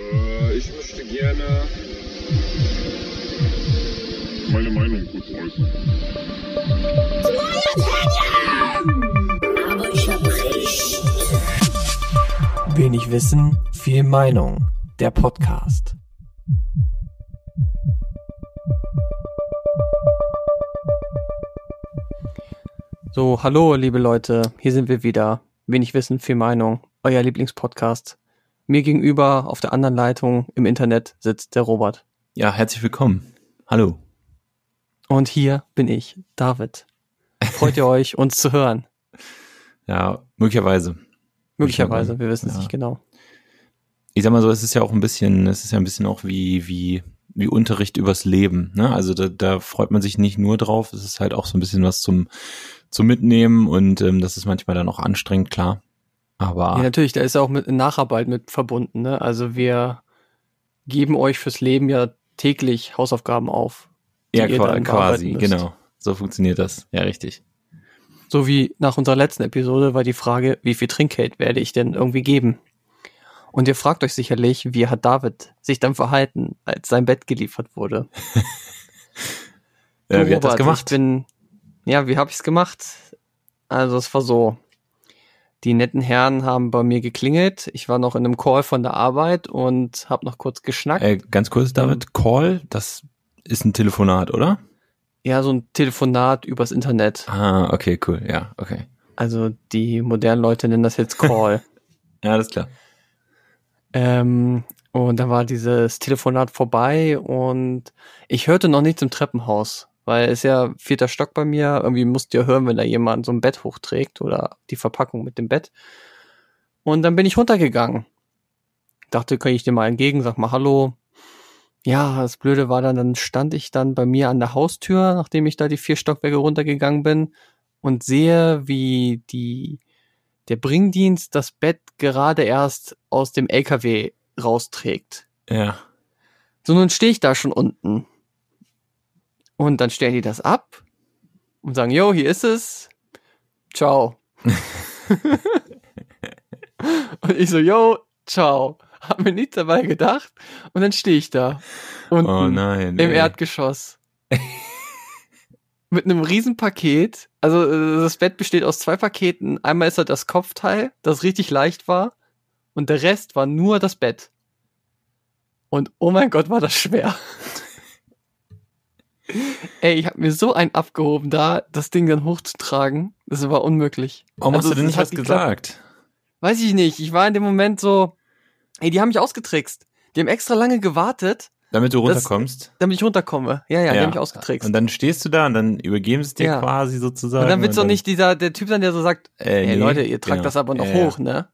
Äh, ich möchte gerne meine Meinung kurz äußern. Aber ich hab recht. Wenig Wissen, viel Meinung. Der Podcast. So, hallo, liebe Leute. Hier sind wir wieder. Wenig Wissen, viel Meinung. Euer Lieblingspodcast. Mir gegenüber auf der anderen Leitung im Internet sitzt der Robert. Ja, herzlich willkommen. Hallo. Und hier bin ich, David. Freut ihr euch, uns zu hören? Ja, möglicherweise. Möglicherweise, wir wissen es Ja. nicht genau. Ich sag mal so, es ist ja auch ein bisschen, es ist ja ein bisschen auch wie, wie, wie Unterricht übers Leben. Ne? Also da, da freut man sich nicht nur drauf, es ist halt auch so ein bisschen was zum, zum Mitnehmen und ähm, das ist manchmal dann auch anstrengend, klar. Aber Ja, natürlich, da ist auch mit Nacharbeit mit verbunden. Ne? Also wir geben euch fürs Leben ja täglich Hausaufgaben auf. die ja, ihr qua- dann quasi, genau. So funktioniert das. Ja, richtig. So wie nach unserer letzten Episode war die Frage, wie viel Trinkgeld werde ich denn irgendwie geben? Und ihr fragt euch sicherlich, wie hat David sich dann verhalten, als sein Bett geliefert wurde? Du, wie hat das Robert, gemacht? Ich bin, ja, wie habe ich's gemacht? Also es war so, die netten Herren haben bei mir geklingelt. Ich war noch in einem Call von der Arbeit und habe noch kurz geschnackt. Äh, ganz kurz, David, Call, das ist ein Telefonat, oder? Ja, so ein Telefonat übers Internet. Ah, okay, cool, ja, okay. Also die modernen Leute nennen das jetzt Call. Ja, alles klar. ähm, und dann war dieses Telefonat vorbei und ich hörte noch nichts im Treppenhaus, weil es ja vierter Stock bei mir. Irgendwie musst du ja hören, wenn da jemand so ein Bett hochträgt oder die Verpackung mit dem Bett. Und dann bin ich runtergegangen. Dachte, kann ich dir mal entgegen, sag mal Hallo. Ja, das Blöde war dann, dann stand ich dann bei mir an der Haustür, nachdem ich da die vier Stockwerke runtergegangen bin und sehe, wie die, der Bringdienst das Bett gerade erst aus dem LKW rausträgt. Ja. So, nun stehe ich da schon unten. Und dann stellen die das ab und sagen, yo, hier ist es. Ciao. und ich so, yo, ciao. Hab mir nichts dabei gedacht. Und dann stehe ich da. Unten Oh nein. im ey. Erdgeschoss. Mit einem Riesenpaket. Also äh, das Bett besteht aus zwei Paketen. Einmal ist da das Kopfteil, das richtig leicht war. Und der Rest war nur das Bett. Und oh mein Gott, war das schwer. Ey, ich habe mir so einen abgehoben da, das Ding dann hochzutragen. Das war unmöglich. Warum Also, hast du denn nicht was geklappt. gesagt? Weiß ich nicht. Ich war in dem Moment so, ey, die haben mich ausgetrickst. Die haben extra lange gewartet, Damit du Das- runterkommst? damit ich runterkomme. Ja, ja, die haben mich ausgetrickst. Und dann stehst du da und dann übergeben sie es dir Ja. quasi sozusagen. Und dann wird's doch nicht dieser, der Typ sein, der so sagt, Äh, ey nee, Leute, ihr tragt genau. das aber noch Ja, ja. hoch, ne?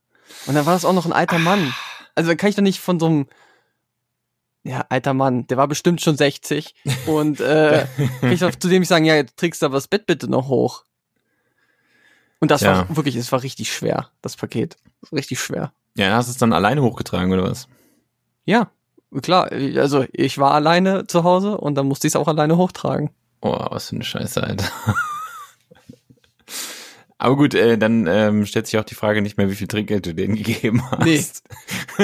Und dann war das auch noch ein alter Mann. Also dann kann ich doch nicht von so einem, ja, alter Mann, der war bestimmt schon 60 und äh, ich doch zu dem nicht sagen, ja, jetzt trägst du aber das Bett bitte noch hoch. Und das Ja. war wirklich, es war richtig schwer, das Paket. Richtig schwer. Ja, hast du es dann alleine hochgetragen oder was? Ja, klar, also ich war alleine zu Hause und dann musste ich es auch alleine hochtragen. Oh, was für eine Scheiße, Alter. Aber gut, äh, dann ähm, stellt sich auch die Frage nicht mehr, wie viel Trinkgeld du denen gegeben hast. Nee.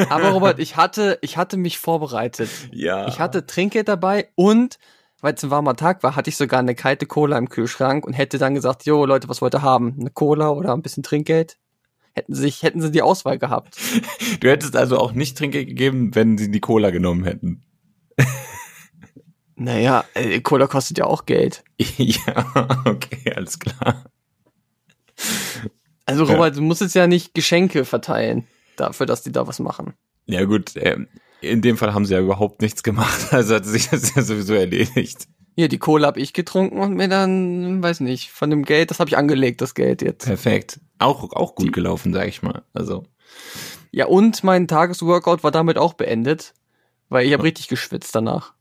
Aber Robert, ich hatte, ich hatte mich vorbereitet. Ja. Ich hatte Trinkgeld dabei und weil es ein warmer Tag war, hatte ich sogar eine kalte Cola im Kühlschrank und hätte dann gesagt, jo Leute, was wollt ihr haben? Eine Cola oder ein bisschen Trinkgeld? Hätten sie sich, hätten sie die Auswahl gehabt. Du hättest also auch nicht Trinkgeld gegeben, wenn sie die Cola genommen hätten. Naja, äh, Cola kostet ja auch Geld. ja, okay, alles klar. Also Ja. Robert, du musst jetzt ja nicht Geschenke verteilen dafür, dass die da was machen. Ja gut, ähm, in dem Fall haben sie ja überhaupt nichts gemacht, also hat sich das ja sowieso erledigt. Hier, die Cola habe ich getrunken und mir dann, weiß nicht, von dem Geld, das habe ich angelegt, das Geld jetzt. Perfekt. Auch, auch gut Die- gelaufen, sag ich mal. Also, Ja, und mein Tagesworkout war damit auch beendet, weil ich habe richtig geschwitzt danach.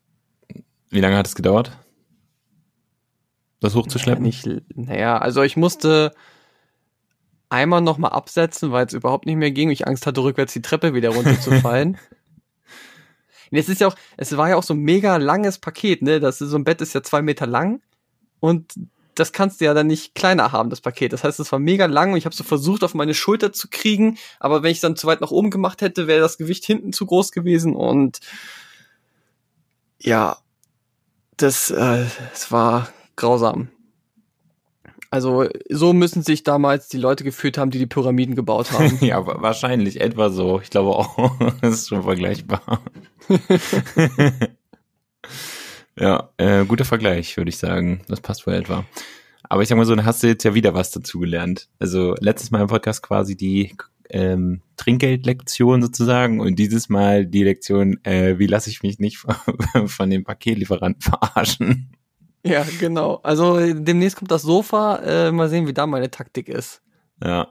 wie lange hat es gedauert? Das hochzuschleppen? Ja, nicht, naja, also ich musste einmal nochmal absetzen, weil es überhaupt nicht mehr ging. Ich Angst hatte, rückwärts die Treppe wieder runterzufallen. Es ist ja auch, es war ja auch so ein mega langes Paket, ne? Das ist, so ein Bett ist ja zwei Meter lang und das kannst du ja dann nicht kleiner haben, das Paket. Das heißt, es war mega lang und ich habe so versucht, auf meine Schulter zu kriegen, aber wenn ich dann zu weit nach oben gemacht hätte, wäre das Gewicht hinten zu groß gewesen und ja, das, äh, das war grausam. Also so müssen sich damals die Leute gefühlt haben, die die Pyramiden gebaut haben. ja, wa- wahrscheinlich etwa so. Ich glaube auch, das ist schon vergleichbar. ja, äh, guter Vergleich, würde ich sagen. Das passt wohl etwa. Aber ich sag mal so, dann hast du jetzt ja wieder was dazugelernt. Also letztes Mal im Podcast quasi die ähm, Trinkgeldlektion sozusagen und dieses Mal die Lektion, äh, wie lasse ich mich nicht von, von dem Paketlieferanten verarschen. Ja, genau. Also demnächst kommt das Sofa. Äh, mal sehen, wie da meine Taktik ist. Ja.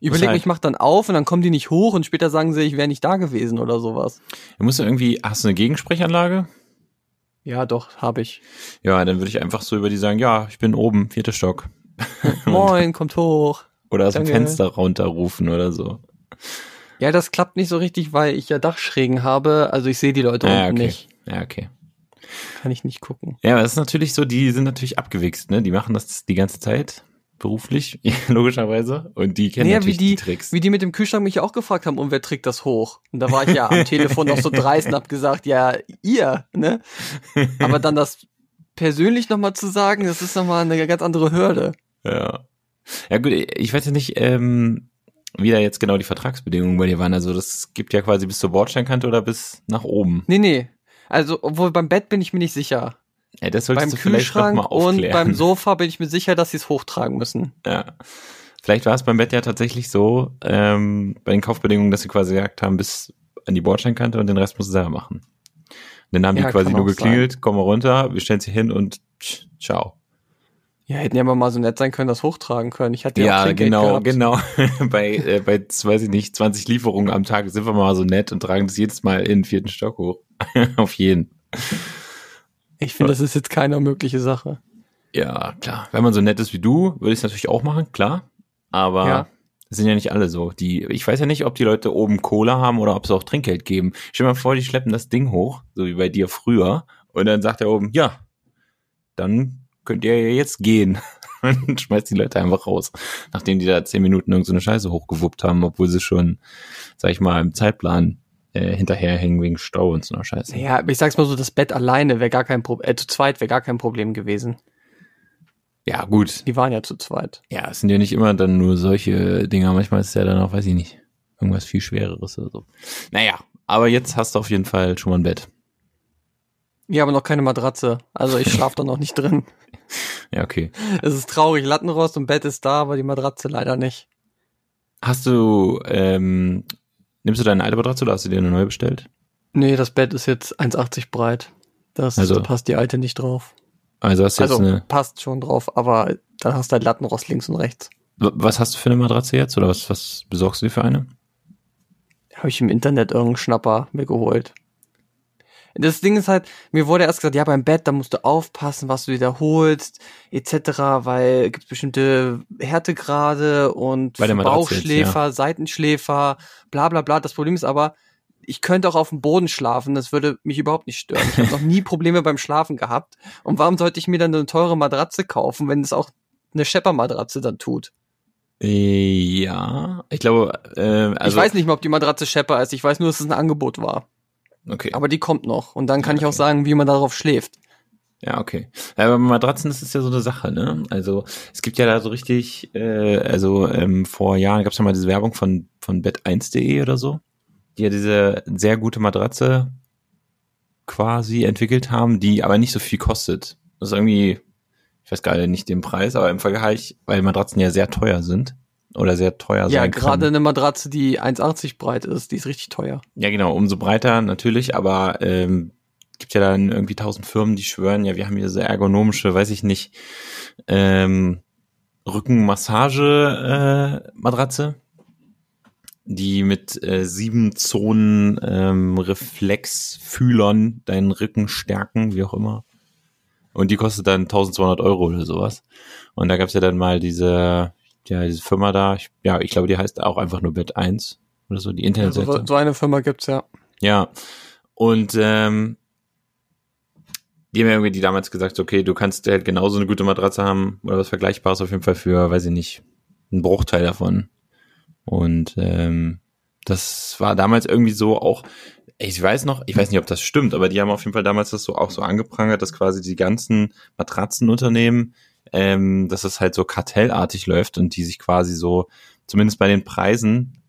Überleg halt- mich, mach dann auf und dann kommen die nicht hoch und später sagen sie, ich wäre nicht da gewesen oder sowas. Du musst ja irgendwie, hast du eine Gegensprechanlage? Ja, doch, habe ich. Ja, dann würde ich einfach so über die sagen, ja, ich bin oben, vierter Stock. Moin, kommt hoch. Oder aus dem Danke. Fenster runterrufen oder so. Ja, das klappt nicht so richtig, weil ich ja Dachschrägen habe. Also ich sehe die Leute Ja, unten okay. nicht. Ja, okay. Kann ich nicht gucken. Ja, aber das ist natürlich so, die sind natürlich abgewichst, ne? Die machen das die ganze Zeit beruflich, logischerweise. Und die kennen Naja, natürlich die, die Tricks. wie die mit dem Kühlschrank mich auch gefragt haben, und wer trägt das hoch? Und da war ich ja am Telefon noch so dreist und hab gesagt, ja, ihr, ne? Aber dann das persönlich nochmal zu sagen, das ist nochmal eine ganz andere Hürde. ja. Ja gut, ich weiß ja nicht, ähm, wie da jetzt genau die Vertragsbedingungen bei dir waren. Also das gibt ja quasi bis zur Bordsteinkante oder bis nach oben. Nee, nee. Also, obwohl beim Bett bin ich mir nicht sicher. Ja, das Beim solltest du vielleicht noch Kühlschrank mal und aufklären. beim Sofa bin ich mir sicher, dass sie es hochtragen müssen. Ja. Vielleicht war es beim Bett ja tatsächlich so, ähm, bei den Kaufbedingungen, dass sie quasi gesagt haben, bis an die Bordsteinkante und den Rest musst du selber machen. Und dann haben Ja, die quasi nur geklingelt, komm mal runter, wir stellen sie hin und tsch, ciao. Ja, hätten ja aber mal so nett sein können, das hochtragen können. Ich hatte ja, auch Ja, Trinkgeld genau, genau. bei, äh, bei, weiß ich nicht, 20 Lieferungen am Tag sind wir mal so nett und tragen das jedes Mal in den vierten Stock hoch. Auf jeden. Ich finde, das ist jetzt keine unmögliche Sache. Ja, klar. Wenn man so nett ist wie du, würde ich es natürlich auch machen, klar. Aber Ja. es sind ja nicht alle so. Die, ich weiß ja nicht, ob die Leute oben Cola haben oder ob sie auch Trinkgeld geben. Stell dir mal vor, die schleppen das Ding hoch, so wie bei dir früher. Und dann sagt er oben, ja, dann könnt ihr ja jetzt gehen. Und schmeißt die Leute einfach raus. Nachdem die da zehn Minuten irgend so eine Scheiße hochgewuppt haben, obwohl sie schon, sag ich mal, im Zeitplan äh, hinterherhängen wegen Stau und so einer Scheiße. Ja, aber ich sag's mal so, das Bett alleine wäre gar kein Problem, äh, zu zweit wäre gar kein Problem gewesen. Ja, gut. Die waren ja zu zweit. Ja, es sind ja nicht immer dann nur solche Dinger. Manchmal ist es ja dann auch, weiß ich nicht, irgendwas viel Schwereres oder so. Naja, aber jetzt hast du auf jeden Fall schon mal ein Bett. Ja, aber noch keine Matratze. Also ich schlaf da noch nicht drin. Ja, okay. Es ist traurig, Lattenrost und Bett ist da, aber die Matratze leider nicht. Hast du, ähm, nimmst du deine alte Matratze oder hast du dir eine neue bestellt? Nee, das Bett ist jetzt 1,80 breit. Das Also- da passt die alte nicht drauf. Also hast du jetzt Also eine, passt schon drauf, aber dann hast du halt Lattenrost links und rechts. was hast du für eine Matratze jetzt oder was, was besorgst du dir für eine? Habe ich im Internet irgendeinen Schnapper mir geholt. Das Ding ist halt, mir wurde erst gesagt, ja, beim Bett, da musst du aufpassen, was du wiederholst, etc., weil gibt bestimmte Härtegrade und Bauchschläfer, Seitenschläfer, bla bla bla. Das Problem ist aber, ich könnte auch auf dem Boden schlafen, das würde mich überhaupt nicht stören. Ich habe noch nie Probleme beim Schlafen gehabt. Und warum sollte ich mir dann eine teure Matratze kaufen, wenn es auch eine Schepper-Matratze dann tut? Äh, Ja, ich glaube, äh, also, ich weiß nicht mehr, ob die Matratze Schepper ist. Ich weiß nur, dass es ein Angebot war. Okay. Aber die kommt noch. Und dann kann ich auch Okay. sagen, wie man darauf schläft. Ja, okay. Ja, aber bei Matratzen das ist ja so eine Sache, ne? Also es gibt ja da so richtig, äh, also ähm, vor Jahren gab es ja mal diese Werbung von, von bett1.de oder so, die ja diese sehr gute Matratze quasi entwickelt haben, die aber nicht so viel kostet. Das ist irgendwie, ich weiß gerade nicht den Preis, aber im Vergleich, weil Matratzen ja sehr teuer sind oder sehr teuer ja, sein gerade können. eine Matratze, die 1,80 breit ist, die ist richtig teuer. Ja, genau, umso breiter natürlich, aber ähm, gibt ja dann irgendwie tausend Firmen, die schwören, ja, wir haben hier so ergonomische, weiß ich nicht, ähm, Rückenmassage-Matratze, die mit äh, sieben Zonen ähm, Reflexfühlern deinen Rücken stärken, wie auch immer. Und die kostet dann 1200 Euro oder sowas. Und da gab's ja dann mal diese, ja, diese Firma da, ich, ja, ich glaube, die heißt auch einfach nur Bett 1 oder so, die Internetseite. Also, so eine Firma gibt's ja. Ja. Und ähm, die haben ja irgendwie die damals gesagt, okay, du kannst halt genauso eine gute Matratze haben oder was Vergleichbares auf jeden Fall für, weiß ich nicht, einen Bruchteil davon. Und ähm, das war damals irgendwie so auch, ich weiß noch, ich weiß nicht, ob das stimmt, aber die haben auf jeden Fall damals das so auch so angeprangert, dass quasi die ganzen Matratzenunternehmen, ähm, dass es halt so kartellartig läuft und die sich quasi so, zumindest bei den Preisen,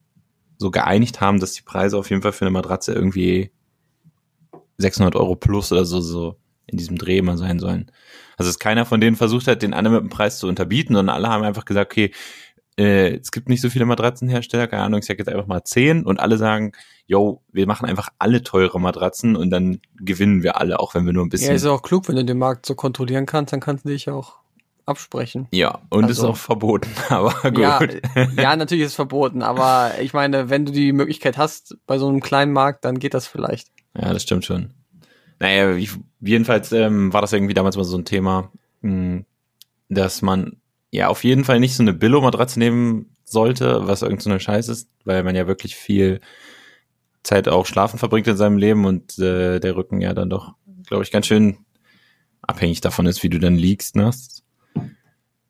so geeinigt haben, dass die Preise auf jeden Fall für eine Matratze irgendwie 600 Euro plus oder so, so in diesem Dreh mal sein sollen. Also dass keiner von denen versucht hat, den anderen mit dem Preis zu unterbieten, sondern alle haben einfach gesagt, okay, äh, es gibt nicht so viele Matratzenhersteller, keine Ahnung, ich sag jetzt einfach mal zehn und alle sagen, yo, wir machen einfach alle teure Matratzen und dann gewinnen wir alle, auch wenn wir nur ein bisschen. Ja, ist ja auch klug, wenn du den Markt so kontrollieren kannst, dann kannst du dich auch absprechen. Ja, und Also- ist auch verboten, aber gut. Ja, ja, natürlich ist es verboten, aber ich meine, wenn du die Möglichkeit hast bei so einem kleinen Markt, dann geht das vielleicht. Ja, das stimmt schon. Naja, ich, jedenfalls ähm, war das irgendwie damals mal so ein Thema, mh, dass man ja auf jeden Fall nicht so eine Billo-Matratze nehmen sollte, was irgend so eine Scheiß ist, weil man ja wirklich viel Zeit auch schlafen verbringt in seinem Leben und äh, der Rücken ja dann doch, glaube ich, ganz schön abhängig davon ist, wie du dann liegst. Ne?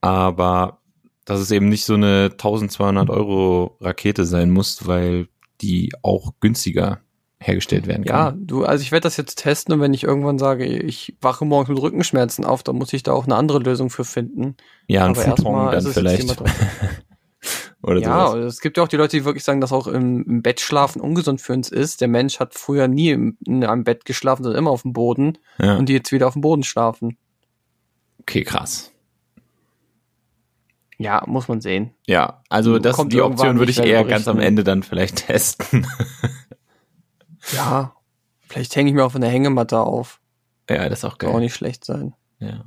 Aber dass es eben nicht so eine 1200 Euro Rakete sein muss, weil die auch günstiger hergestellt werden Ja, kann. du, also ich werde das jetzt testen und wenn ich irgendwann sage, ich wache morgens mit Rückenschmerzen auf, dann muss ich da auch eine andere Lösung für finden. Ja, ein Futon dann vielleicht. Oder Ja, sowas. es gibt ja auch die Leute, die wirklich sagen, dass auch im, im Bett schlafen ungesund für uns ist. Der Mensch hat früher nie im, in einem Bett geschlafen, sondern immer auf dem Boden Ja. und die jetzt wieder auf dem Boden schlafen. Okay, krass. Ja, muss man sehen. Ja, also das, Kommt die Option würde ich eher ganz am berichten. Ende dann vielleicht testen. Ja, vielleicht hänge ich mir auch von der Hängematte auf. ja, das ist auch Kann auch geil. nicht schlecht sein. Ja.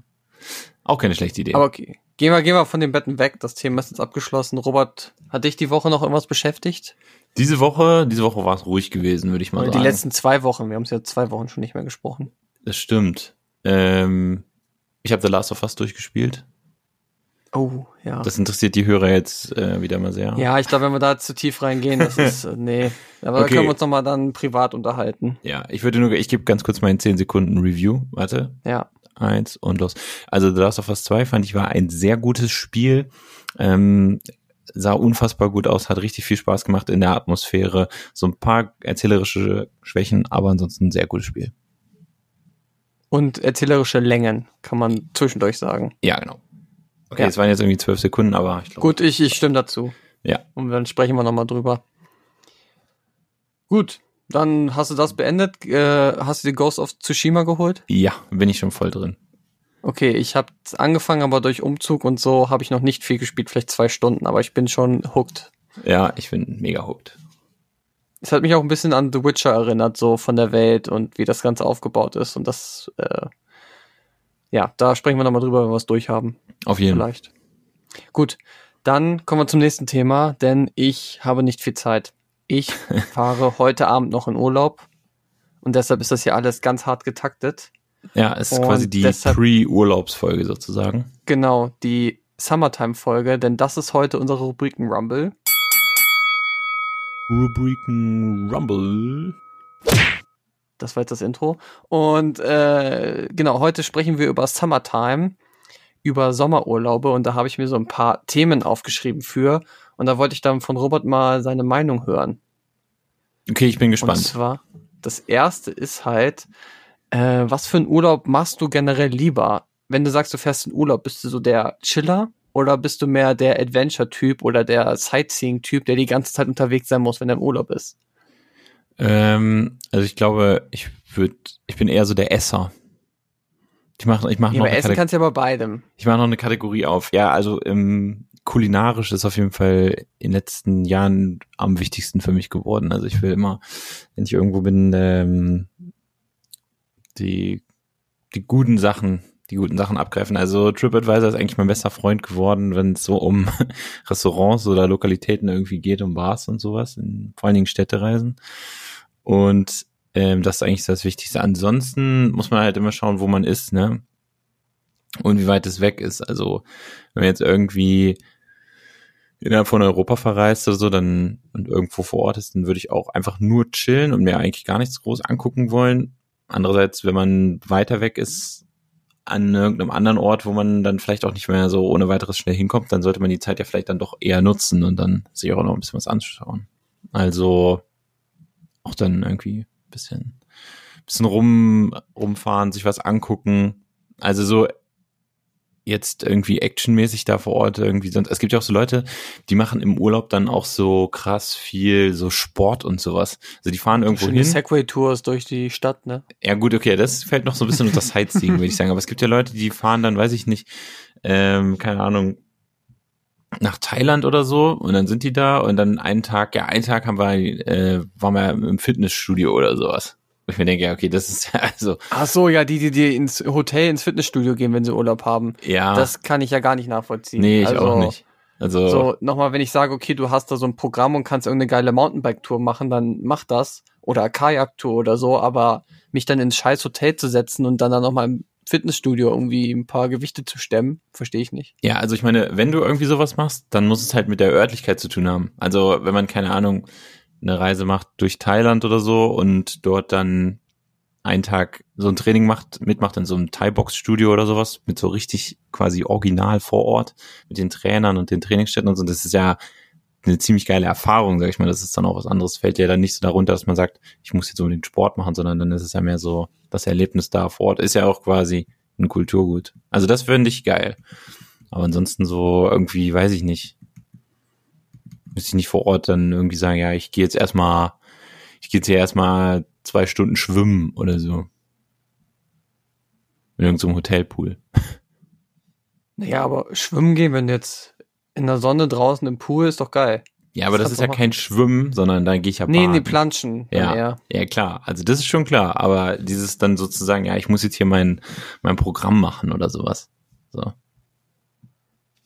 Auch keine schlechte Idee. Aber okay. Gehen wir, gehen wir von den Betten weg. Das Thema ist jetzt abgeschlossen. Robert, hat dich die Woche noch irgendwas beschäftigt? diese Woche, diese Woche war es ruhig gewesen, würde ich mal Oder sagen. die letzten zwei Wochen. Wir haben es ja zwei Wochen schon nicht mehr gesprochen. das stimmt. Ähm, ich habe The Last of Us durchgespielt. Oh, ja. Das interessiert die Hörer jetzt äh, wieder mal sehr. ja, ich glaube, wenn wir da zu tief reingehen, das ist, äh, nee. Aber da Okay. können wir uns nochmal dann privat unterhalten. Ja, ich würde nur, ich gebe ganz kurz meinen 10 Sekunden Review. Warte. Ja. Eins und los. Also The Last of Us 2 fand ich war ein sehr gutes Spiel. Ähm, sah unfassbar gut aus, hat richtig viel Spaß gemacht in der Atmosphäre. So ein paar erzählerische Schwächen, aber ansonsten ein sehr gutes Spiel. Und erzählerische Längen, kann man zwischendurch sagen. Ja, genau. Okay, Ja. es waren jetzt irgendwie zwölf Sekunden, aber ich glaube. Gut, ich, ich stimme dazu. Ja. Und dann sprechen wir nochmal drüber. Gut, dann hast du das beendet. Äh, hast du die Ghost of Tsushima geholt? Ja, bin ich schon voll drin. Okay, ich habe angefangen, aber durch Umzug und so habe ich noch nicht viel gespielt, vielleicht zwei Stunden, aber ich bin schon hooked. Ja, ich bin mega hooked. Es hat mich auch ein bisschen an The Witcher erinnert, so von der Welt und wie das Ganze aufgebaut ist. Und das, äh, ja, da sprechen wir nochmal drüber, wenn wir es durchhaben. Auf jeden Fall. Vielleicht. Gut, dann kommen wir zum nächsten Thema, denn ich habe nicht viel Zeit. Ich fahre heute Abend noch in Urlaub und deshalb ist das hier alles ganz hart getaktet. Ja, es ist Und quasi die Pre-Urlaubsfolge sozusagen. Genau, die Summertime-Folge, denn das ist heute unsere Rubriken Rumble. Rubriken Rumble. Das war jetzt das Intro. Und äh, genau, heute sprechen wir über Summertime, über Sommerurlaube und da habe ich mir so ein paar Themen aufgeschrieben für. Und da wollte ich dann von Robert mal seine Meinung hören. Okay, ich bin Und gespannt. zwar, das erste ist halt, äh, was für einen Urlaub machst du generell lieber? Wenn du sagst, du fährst in Urlaub, bist du so der Chiller oder bist du mehr der Adventure-Typ oder der Sightseeing-Typ, der die ganze Zeit unterwegs sein muss, wenn er im Urlaub ist? Ähm, also ich glaube, ich würde, ich bin eher so der Esser. Ich mache ich mach Ja, noch, aber essen Kate- kannst du ja bei beidem. ich mach noch eine Kategorie auf. Ja, also ähm, kulinarisch ist auf jeden Fall in den letzten Jahren am wichtigsten für mich geworden. Also ich will immer, wenn ich irgendwo bin, ähm, die, die guten Sachen, die guten Sachen abgreifen. Also TripAdvisor ist eigentlich mein bester Freund geworden, wenn es so um Restaurants oder Lokalitäten irgendwie geht, um Bars und sowas, in, vor allen Dingen Städtereisen. Und ähm, das ist eigentlich das Wichtigste. Ansonsten muss man halt immer schauen, wo man ist, ne? Und wie weit es weg ist. Also, wenn man jetzt irgendwie innerhalb von Europa verreist oder so, dann und irgendwo vor Ort ist, dann würde ich auch einfach nur chillen und mir eigentlich gar nichts groß angucken wollen. Andererseits, wenn man weiter weg ist, an irgendeinem anderen Ort, wo man dann vielleicht auch nicht mehr so ohne weiteres schnell hinkommt, dann sollte man die Zeit ja vielleicht dann doch eher nutzen und dann sich auch noch ein bisschen was anschauen. Also auch dann irgendwie ein bisschen, bisschen rum, rumfahren, sich was angucken. Also so jetzt irgendwie actionmäßig da vor Ort irgendwie sonst. Es gibt ja auch so Leute, die machen im Urlaub dann auch so krass viel so Sport und sowas. Also die fahren irgendwo Schöne hin. Segway-Tours durch die Stadt, ne? Ja gut, okay, das fällt noch so ein bisschen unter Sightseeing, würde ich sagen. Aber es gibt ja Leute, die fahren dann, weiß ich nicht, ähm, keine Ahnung, nach Thailand oder so und dann sind die da und dann einen Tag, ja, einen Tag haben wir, äh, waren wir im Fitnessstudio oder sowas. Und ich mir denke, ja, okay, das ist ja also, Ach so, ja, die, die, die ins Hotel, ins Fitnessstudio gehen, wenn sie Urlaub haben. ja, Das kann ich ja gar nicht nachvollziehen. nee, ich also, auch nicht. Also, So, nochmal, wenn ich sage, okay, du hast da so ein Programm und kannst irgendeine geile Mountainbike-Tour machen, dann mach das. Oder Kajak-Tour oder so, aber mich dann ins scheiß Hotel zu setzen und dann dann nochmal im Fitnessstudio irgendwie ein paar Gewichte zu stemmen, verstehe ich nicht. Ja, also ich meine, wenn du irgendwie sowas machst, dann muss es halt mit der Örtlichkeit zu tun haben. Also wenn man, keine Ahnung, eine Reise macht durch Thailand oder so und dort dann einen Tag so ein Training macht, mitmacht in so einem Thai-Box-Studio oder sowas, mit so richtig quasi original vor Ort, mit den Trainern und den Trainingsstätten und so, das ist ja eine ziemlich geile Erfahrung, sag ich mal. Das ist dann auch was anderes. Fällt ja dann nicht so darunter, dass man sagt, ich muss jetzt unbedingt Sport machen, sondern dann ist es ja mehr so, das Erlebnis da vor Ort ist ja auch quasi ein Kulturgut. Also das finde ich geil. Aber ansonsten so irgendwie, weiß ich nicht. Müsste ich nicht vor Ort dann irgendwie sagen, ja, ich gehe jetzt erstmal, ich gehe jetzt hier erstmal zwei Stunden schwimmen oder so. In irgendeinem Hotelpool. Naja, aber schwimmen gehen, wenn jetzt in der Sonne draußen im Pool, ist doch geil. Ja, aber das, kannst ist ja machen. kein Schwimmen, sondern da gehe ich ja Nee, baden. nee, Planschen. dann Ja, eher. ja, klar. Also das ist schon klar. Aber dieses dann sozusagen, ja, ich muss jetzt hier mein, mein Programm machen oder sowas. So.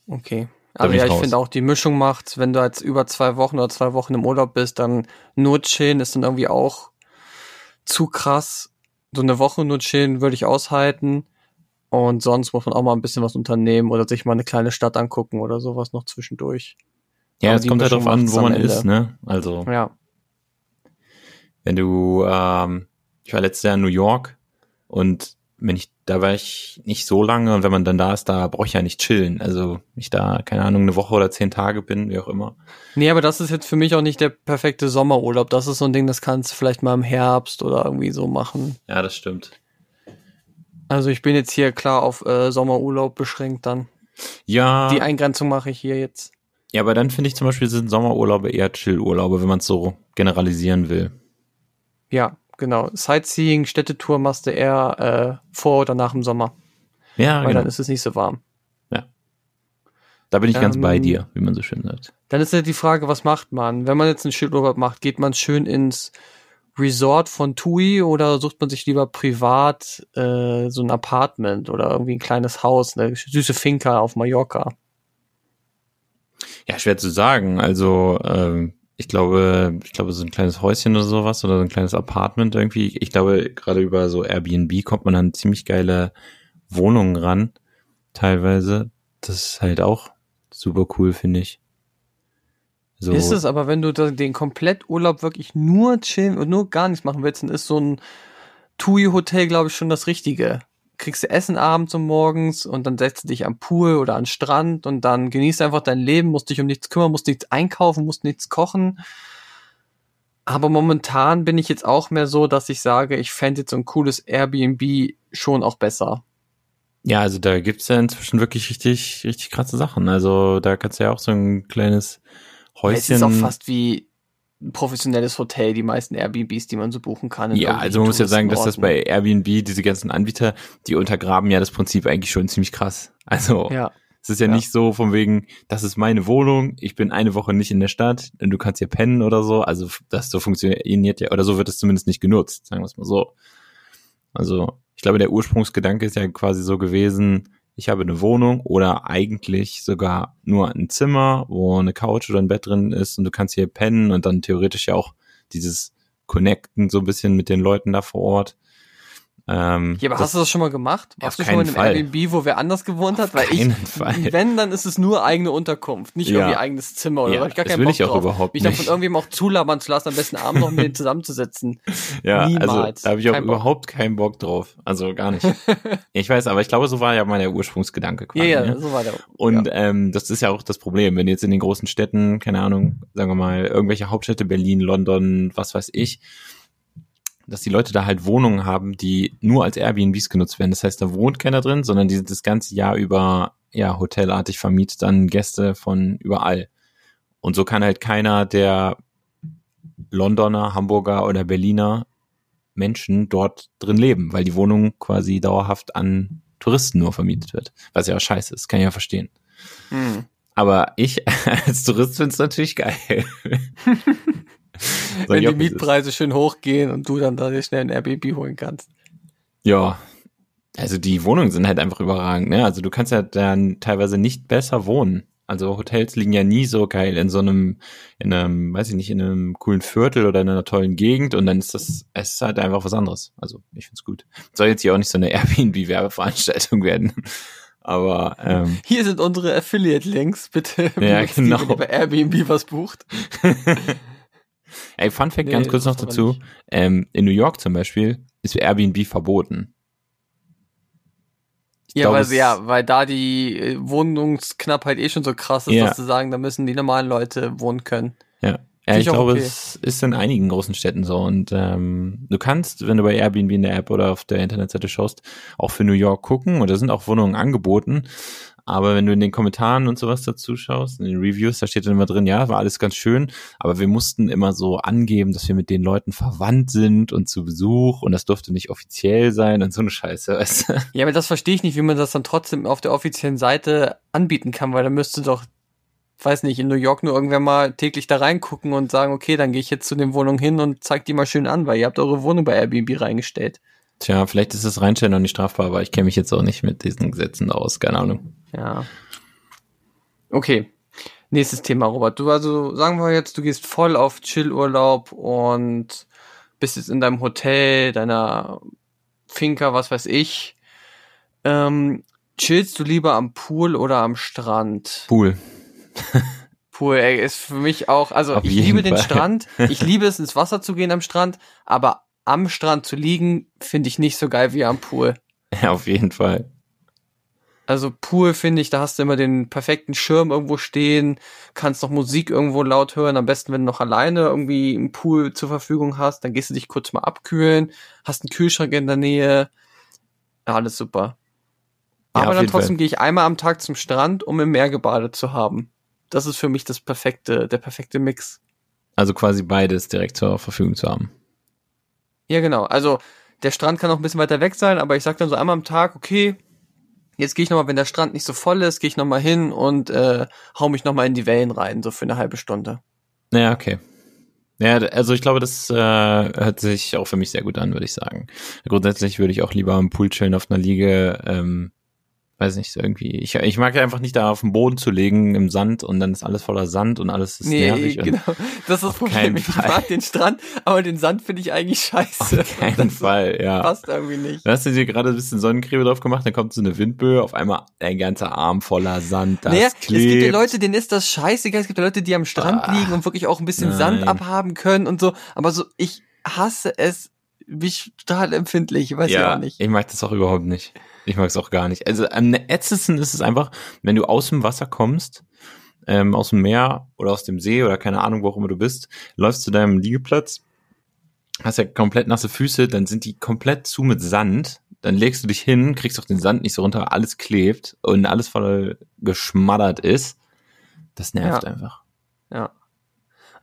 Okay. Da bin ja, ich finde auch die Mischung macht, wenn du jetzt über zwei Wochen oder zwei Wochen im Urlaub bist, dann nur chillen ist dann irgendwie auch zu krass. So eine Woche nur chillen würde ich aushalten. Und sonst muss man auch mal ein bisschen was unternehmen oder sich mal eine kleine Stadt angucken oder sowas noch zwischendurch. Ja, Aber es kommt halt drauf an, wo man ist, ne? Also, Ja. wenn du, ähm, ich war letztes Jahr in New York und wenn ich, da war ich nicht so lange und wenn man dann da ist, da brauche ich ja nicht chillen. Also, ich da, keine Ahnung, eine Woche oder zehn Tage bin, wie auch immer. Nee, aber das ist jetzt für mich auch nicht der perfekte Sommerurlaub. Das ist so ein Ding, das kannst du vielleicht mal im Herbst oder irgendwie so machen. Ja, das stimmt. Also ich bin jetzt hier klar auf äh, Sommerurlaub beschränkt dann. Ja, Die Eingrenzung mache ich hier jetzt. ja, aber dann finde ich zum Beispiel sind Sommerurlaube eher Chillurlaube, wenn man es so generalisieren will. Ja, genau. Sightseeing, Städtetour machst du eher äh, vor oder nach dem Sommer. Ja, weil genau. dann ist es nicht so warm. Da bin ich ganz Ähm, bei dir, wie man so schön sagt. Dann ist ja die Frage, was macht man? Wenn man jetzt einen Schildurlaub macht, geht man schön ins Resort von TUI oder sucht man sich lieber privat äh, so ein Apartment oder irgendwie ein kleines Haus, eine süße Finca auf Mallorca? Ja, schwer zu sagen. Also, ähm, ich glaube, ich glaube, so ein kleines Häuschen oder sowas oder so ein kleines Apartment irgendwie. Ich glaube, gerade über so Airbnb kommt man an ziemlich geile Wohnungen ran, teilweise. Das ist halt auch super cool, finde ich. So, Ist es aber, wenn du den Kompletturlaub wirklich nur chillen und nur gar nichts machen willst, dann ist so ein TUI-Hotel, glaube ich, schon das Richtige. Kriegst du Essen abends und morgens und dann setzt du dich am Pool oder an den Strand und dann genießt einfach dein Leben, musst dich um nichts kümmern, musst nichts einkaufen, musst nichts kochen. Aber momentan bin ich jetzt auch mehr so, dass ich sage, ich fände jetzt so ein cooles Airbnb schon auch besser. ja, also da gibt's ja inzwischen wirklich richtig, richtig krasse Sachen. Also da kannst du ja auch so ein kleines Es Häuschen. ist auch fast wie ein professionelles Hotel, die meisten Airbnbs, die man so buchen kann. Ja, also man muss ja sagen, dass das bei Airbnb, diese ganzen Anbieter, die untergraben ja das Prinzip eigentlich schon ziemlich krass. Also Ja. es ist ja, Ja. nicht so von wegen, das ist meine Wohnung, ich bin eine Woche nicht in der Stadt du kannst hier pennen oder so. Also das so funktioniert ja, oder so wird es zumindest nicht genutzt, sagen wir es mal so. Also ich glaube, der Ursprungsgedanke ist ja quasi so gewesen, ich habe eine Wohnung oder eigentlich sogar nur ein Zimmer, wo eine Couch oder ein Bett drin ist und du kannst hier pennen und dann theoretisch ja auch dieses Connecten so ein bisschen mit den Leuten da vor Ort. Ähm, Ja, aber das- hast du das schon mal gemacht? Ja, Warst auf du schon mal in einem Fall. Airbnb, wo wer anders gewohnt hat? Weil ich, Fall. wenn, dann ist es nur eigene Unterkunft, nicht Ja. irgendwie eigenes Zimmer oder Ja, ich gar das keinen will Bock ich auch drauf, überhaupt mich nicht. irgendwem auch zulabern zu lassen, am besten abends noch mit denen zusammenzusetzen. Ja, Niemals. also da habe ich auch Kein Bock. überhaupt keinen Bock drauf. Also gar nicht. ich weiß, aber ich glaube, so war ja mal der Ursprungsgedanke Ja, quasi. ja, ne? so war der. Und ja. ähm, das ist ja auch das Problem, wenn jetzt in den großen Städten, keine Ahnung, sagen wir mal, irgendwelche Hauptstädte, Berlin, London, was weiß ich, dass die Leute da halt Wohnungen haben, die nur als Airbnbs genutzt werden. Das heißt, da wohnt keiner drin, sondern die sind das ganze Jahr über ja hotelartig vermietet dann Gäste von überall. Und so kann halt keiner der Londoner, Hamburger oder Berliner Menschen dort drin leben, weil die Wohnung quasi dauerhaft an Touristen nur vermietet wird. Was ja auch scheiße ist, kann ich ja verstehen. Hm. Aber ich als Tourist finde es natürlich geil. Wenn die. Mietpreise schön hochgehen und du dann da schnell ein Airbnb holen kannst. Ja. Also die Wohnungen sind halt einfach überragend, ne? Also du kannst ja dann teilweise nicht besser wohnen. Also Hotels liegen ja nie so geil in so einem, in einem, weiß ich nicht, in einem coolen Viertel oder in einer tollen Gegend und dann ist das, es ist halt einfach was anderes. Also ich find's gut. Soll jetzt hier auch nicht so eine Airbnb-Werbeveranstaltung werden. Aber ähm, Hier sind unsere Affiliate-Links, bitte. Ja, genau. Wenn ihr bei Airbnb was bucht. ey, Fun Fact Nee, ganz kurz noch dazu. Ähm, in New York zum Beispiel ist Airbnb verboten. Ich Ja, glaub, weil, ja, weil da die äh, Wohnungsknappheit eh schon so krass ist, Ja. dass sie sagen, da müssen die normalen Leute wohnen können. Ja. Ja, ich glaube, okay. es ist in einigen großen Städten so. Und ähm, du kannst, wenn du bei Airbnb in der App oder auf der Internetseite schaust, auch für New York gucken. Und da sind auch Wohnungen angeboten. Aber wenn du in den Kommentaren und sowas dazu schaust, in den Reviews, da steht dann immer drin, ja, war alles ganz schön, aber wir mussten immer so angeben, dass wir mit den Leuten verwandt sind und zu Besuch und das durfte nicht offiziell sein und so eine Scheiße, weißt du? Ja, aber das verstehe ich nicht, wie man das dann trotzdem auf der offiziellen Seite anbieten kann, weil da müsste doch, weiß nicht, in New York nur irgendwer mal täglich da reingucken und sagen, okay, dann gehe ich jetzt zu den Wohnungen hin und zeig die mal schön an, weil ihr habt eure Wohnung bei Airbnb reingestellt. Tja, vielleicht ist das Reinstellen noch nicht strafbar, aber ich kenne mich jetzt auch nicht mit diesen Gesetzen aus, keine Ahnung. Ja. Okay. Nächstes Thema, Robert. Du, also, sagen wir jetzt, du gehst voll auf Chillurlaub und bist jetzt in deinem Hotel, deiner Finca, was weiß ich. Ähm, chillst du lieber am Pool oder am Strand? Pool. Pool, ey, ist für mich auch, also Auf ich liebe den Fall. Strand, ich liebe es ins Wasser zu gehen am Strand, aber am Strand zu liegen, finde ich nicht so geil wie am Pool. Ja, auf jeden Fall. Also Pool finde ich, da hast du immer den perfekten Schirm irgendwo stehen, kannst noch Musik irgendwo laut hören, am besten wenn du noch alleine irgendwie einen Pool zur Verfügung hast, dann gehst du dich kurz mal abkühlen, hast einen Kühlschrank in der Nähe, ja, alles super. Ja, Aber dann trotzdem gehe ich einmal am Tag zum Strand, um im Meer gebadet zu haben. Das ist für mich das perfekte, der perfekte Mix. Also quasi beides direkt zur Verfügung zu haben. Ja, genau. Also der Strand kann auch ein bisschen weiter weg sein, aber ich sag dann so einmal am Tag, okay, jetzt gehe ich nochmal, wenn der Strand nicht so voll ist, gehe ich nochmal hin und äh, hau mich nochmal in die Wellen rein, so für eine halbe Stunde. Ja, okay. Ja, also ich glaube, das äh, hört sich auch für mich sehr gut an, würde ich sagen. Grundsätzlich würde ich auch lieber am Pool chillen auf einer Liege, ähm, weiß nicht, so irgendwie. Ich, ich mag einfach nicht da auf den Boden zu legen im Sand und dann ist alles voller Sand und alles ist nervig. und genau. Das ist das Problem. Ich Fall. mag den Strand, aber den Sand finde ich eigentlich scheiße. Auf keinen Fall, ja. passt irgendwie nicht. Da hast du dir gerade ein bisschen Sonnencreme drauf gemacht, dann kommt so eine Windböe, auf einmal ein ganzer Arm voller Sand, das naja, es klebt. gibt ja Leute, denen ist das scheißegal. Es gibt ja Leute, die am Strand Ah, liegen und wirklich auch ein bisschen Sand nein. abhaben können und so. Aber so, ich hasse es, bin ich total empfindlich, weiß ich ja, auch nicht. ich mag das auch überhaupt nicht. Ich mag es auch gar nicht. Also am ätzendsten ist es einfach, wenn du aus dem Wasser kommst, ähm, aus dem Meer oder aus dem See oder keine Ahnung, wo auch immer du bist, läufst zu deinem Liegeplatz, hast ja komplett nasse Füße, dann sind die komplett zu mit Sand, dann legst du dich hin, kriegst auch den Sand nicht so runter, alles klebt und alles voll geschmattert ist. Das nervt Ja. einfach. Ja.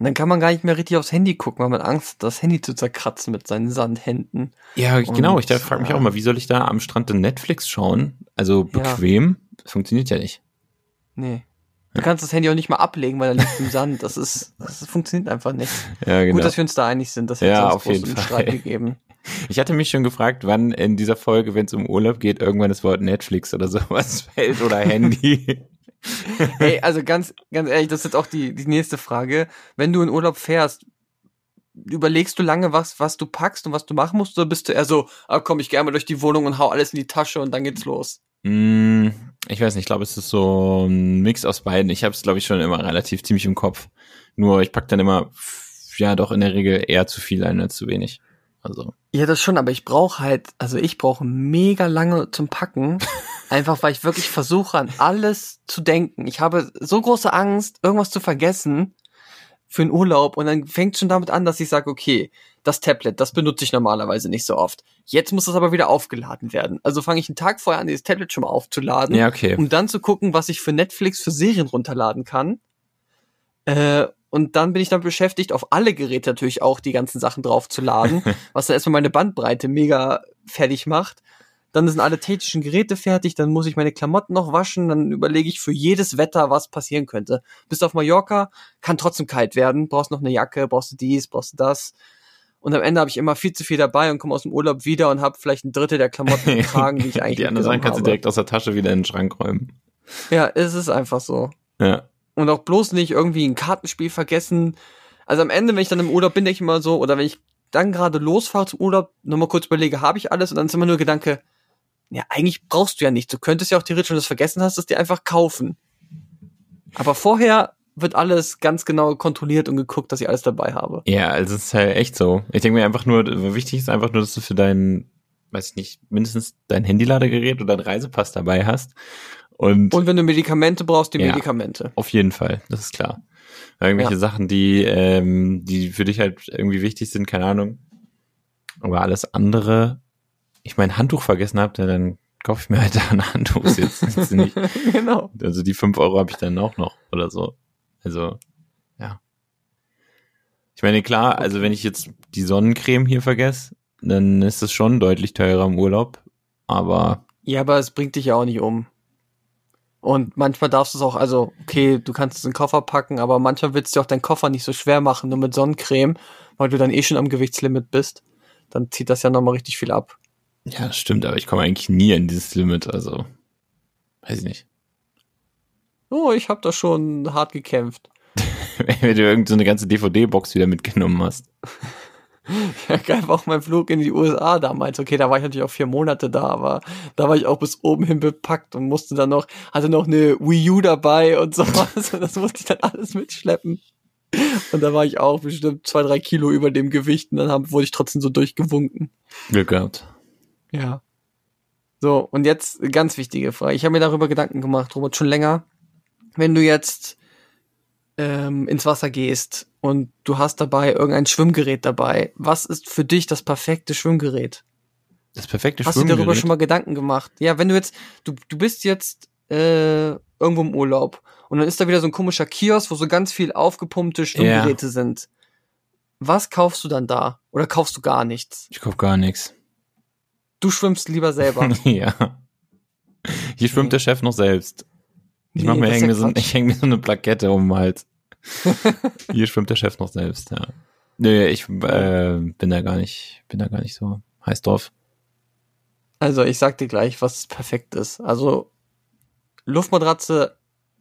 Und dann kann man gar nicht mehr richtig aufs Handy gucken, weil man Angst hat, das Handy zu zerkratzen mit seinen Sandhänden. Ja, Und, genau. Ich frage mich ja. auch mal, wie soll ich da am Strand denn Netflix schauen? Also Ja. bequem? Das funktioniert ja nicht. Nee. Du kannst das Handy auch nicht mal ablegen, weil da liegt im Sand. Das ist, das funktioniert einfach nicht. Ja, genau. Gut, dass wir uns da einig sind. Das hätte Ja, auf jeden einen Fall. Streit gegeben. Ich hatte mich schon gefragt, wann in dieser Folge, wenn es um Urlaub geht, irgendwann das Wort Netflix oder sowas fällt oder Handy. Ey, also ganz, ganz ehrlich, das ist jetzt auch die, die nächste Frage. Wenn du in Urlaub fährst, überlegst du lange, was, was du packst und was du machen musst, oder bist du eher so, ah komm, ich gehe mal durch die Wohnung und hau alles in die Tasche und dann geht's los? Mm, ich weiß nicht, ich glaube, es ist so ein Mix aus beiden. Ich habe es, glaube ich, schon immer relativ ziemlich im Kopf. Nur ich pack dann immer, ja doch in der Regel eher zu viel ein als zu wenig. Also. Ja, das schon, aber ich brauche halt, also ich brauche mega lange zum Packen, einfach weil ich wirklich versuche an alles zu denken. Ich habe so große Angst, irgendwas zu vergessen für einen Urlaub und dann fängt schon damit an, dass ich sage, okay, das Tablet, das benutze ich normalerweise nicht so oft. Jetzt muss das aber wieder aufgeladen werden. Also fange ich einen Tag vorher an, dieses Tablet schon mal aufzuladen, Ja, okay. um dann zu gucken, was ich für Netflix für Serien runterladen kann. Äh, und dann bin ich dann beschäftigt, auf alle Geräte natürlich auch die ganzen Sachen draufzuladen, was dann erstmal meine Bandbreite mega fertig macht. Dann sind alle technischen Geräte fertig, dann muss ich meine Klamotten noch waschen, dann überlege ich für jedes Wetter, was passieren könnte. Bist du auf Mallorca, kann trotzdem kalt werden, brauchst noch eine Jacke, brauchst du dies, brauchst du das. Und am Ende habe ich immer viel zu viel dabei und komme aus dem Urlaub wieder und habe vielleicht ein Drittel der Klamotten getragen, die ich eigentlich Die anderen Sachen kannst du direkt aus der Tasche wieder in den Schrank räumen. Ja, es ist einfach so. Ja. Und auch bloß nicht irgendwie ein Kartenspiel vergessen. Also am Ende, wenn ich dann im Urlaub bin, denke ich immer so, oder wenn ich dann gerade losfahre zum Urlaub, nochmal kurz überlege, habe ich alles? Und dann ist immer nur Gedanke, ja, eigentlich brauchst du ja nichts. Du könntest ja auch theoretisch, wenn du es vergessen hast, es dir einfach kaufen. Aber vorher wird alles ganz genau kontrolliert und geguckt, dass ich alles dabei habe. Ja, also es ist halt echt so. Ich denke mir einfach nur, wichtig ist einfach nur, dass du für dein, weiß ich nicht, mindestens dein Handyladegerät oder dein Reisepass dabei hast. Und, Und wenn du Medikamente brauchst, die Ja. Medikamente. auf jeden Fall, das ist klar. Irgendwelche Ja. Sachen, die, ähm, die für dich halt irgendwie wichtig sind, keine Ahnung. Aber alles andere, ich mein Handtuch vergessen habe, ja, dann kaufe ich mir halt ein Handtuch jetzt. jetzt nicht. genau. Also die fünf Euro habe ich dann auch noch oder so. Also, ja. Ich meine, klar, also wenn ich jetzt die Sonnencreme hier vergesse, dann ist es schon deutlich teurer im Urlaub. Aber Ja, aber es bringt dich ja auch nicht um. Und manchmal darfst du es auch, also, okay, du kannst es in den Koffer packen, aber manchmal willst du auch deinen Koffer nicht so schwer machen, nur mit Sonnencreme, weil du dann eh schon am Gewichtslimit bist. Dann zieht das ja nochmal richtig viel ab. Ja, das stimmt, aber ich komme eigentlich nie an dieses Limit, also weiß ich nicht. Oh, ich habe da schon hart gekämpft. Wenn du irgend so eine ganze DVD-Box wieder mitgenommen hast. Ja, geil war auch mein Flug in die USA damals. Okay, da war ich natürlich auch vier Monate da, aber da war ich auch bis oben hin bepackt und musste dann noch, hatte noch eine Wii U dabei und sowas. Und das musste ich dann alles mitschleppen. Und da war ich auch bestimmt zwei, drei Kilo über dem Gewicht und dann hab, wurde ich trotzdem so durchgewunken. Glück gehabt. Ja. So, und jetzt eine ganz wichtige Frage. Ich habe mir darüber Gedanken gemacht, Robert, schon länger. Wenn du jetzt ähm, ins Wasser gehst und du hast dabei irgendein Schwimmgerät dabei, was ist für dich das perfekte Schwimmgerät? Das perfekte Hast du dir darüber Schwimmgerät. schon mal Gedanken gemacht? Ja, wenn du jetzt, du, du bist jetzt äh, irgendwo im Urlaub und dann ist da wieder so ein komischer Kiosk, wo so ganz viel aufgepumpte Schwimmgeräte sind. Was kaufst du dann da? Oder kaufst du gar nichts? Ich kauf gar nichts. Du schwimmst lieber selber. ja. Hier schwimmt Nee. der Chef noch selbst. Ich Nee, mir, häng ja mir so, Quatsch. ich häng mir so eine Plakette um den Hals. Hier schwimmt der Chef noch selbst, ja. Nö, ich äh, bin da gar nicht, bin da gar nicht so heiß drauf. Also, ich sag dir gleich, was perfekt ist. Also, Luftmatratze,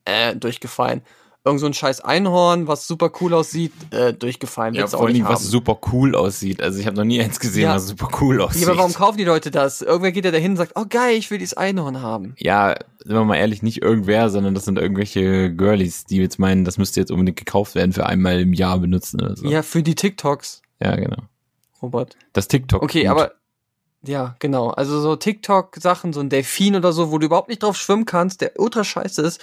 äh, durchgefallen. Irgend so ein scheiß Einhorn, was super cool aussieht, äh, durchgefallen. Ja, vor auch allem, was super cool aussieht. Also ich habe noch nie eins gesehen, Ja. was super cool aussieht. Ja, aber warum kaufen die Leute das? Irgendwer geht ja dahin und sagt, oh geil, ich will dieses Einhorn haben. Ja, sind wir mal ehrlich, nicht irgendwer, sondern das sind irgendwelche Girlies, die jetzt meinen, das müsste jetzt unbedingt gekauft werden für einmal im Jahr benutzen oder so. Ja, für die TikToks, ja genau. Robert. Das TikTok. Okay, gut. aber ja, genau. Also so TikTok-Sachen, so ein Delfin oder so, wo du überhaupt nicht drauf schwimmen kannst, der ultra scheiße ist,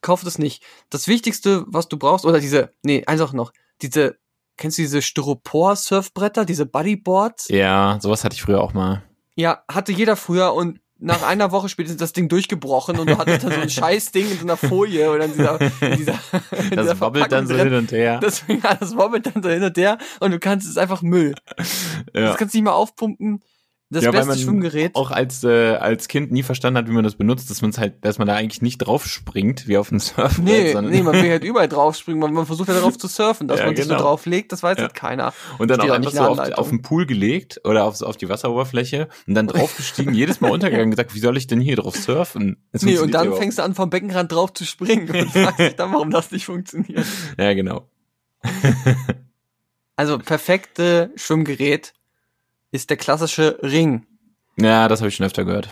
kauf das nicht. Das Wichtigste, was du brauchst, oder diese, nee, eins auch noch, diese, kennst du diese Styropor-Surfbretter, diese Bodyboards? Ja, sowas hatte ich früher auch mal. Ja, hatte jeder früher und nach einer Woche später ist das Ding durchgebrochen und du hattest dann so ein scheiß Ding in so einer Folie oder in dieser, in dieser, in dieser Das wabbelt dann Verpackung so drin. hin und her. Deswegen, ja, das wobbelt dann so hin und her und du kannst, es einfach Müll. ja. Das kannst du nicht mal aufpumpen. Das ja, beste Schwimmgerät. auch als äh, als Kind nie verstanden hat, wie man das benutzt, dass man es halt, dass man da eigentlich nicht drauf springt wie auf dem Surfbrett, Nee, sondern nee, man will halt überall draufspringen, man, man versucht ja darauf zu surfen, dass Ja, man sich genau. so drauflegt, das weiß Ja. halt keiner. und dann Steht auch einfach so auf, auf den Pool gelegt oder auf, auf die Wasseroberfläche und dann draufgestiegen, jedes Mal untergegangen und gesagt, wie soll ich denn hier drauf surfen? Das Nee, und dann fängst du an, vom Beckenrand drauf zu springen und fragst dich dann, warum das nicht funktioniert. Ja, genau. Also perfekte Schwimmgerät ist der klassische Ring. Ja, das habe ich schon öfter gehört.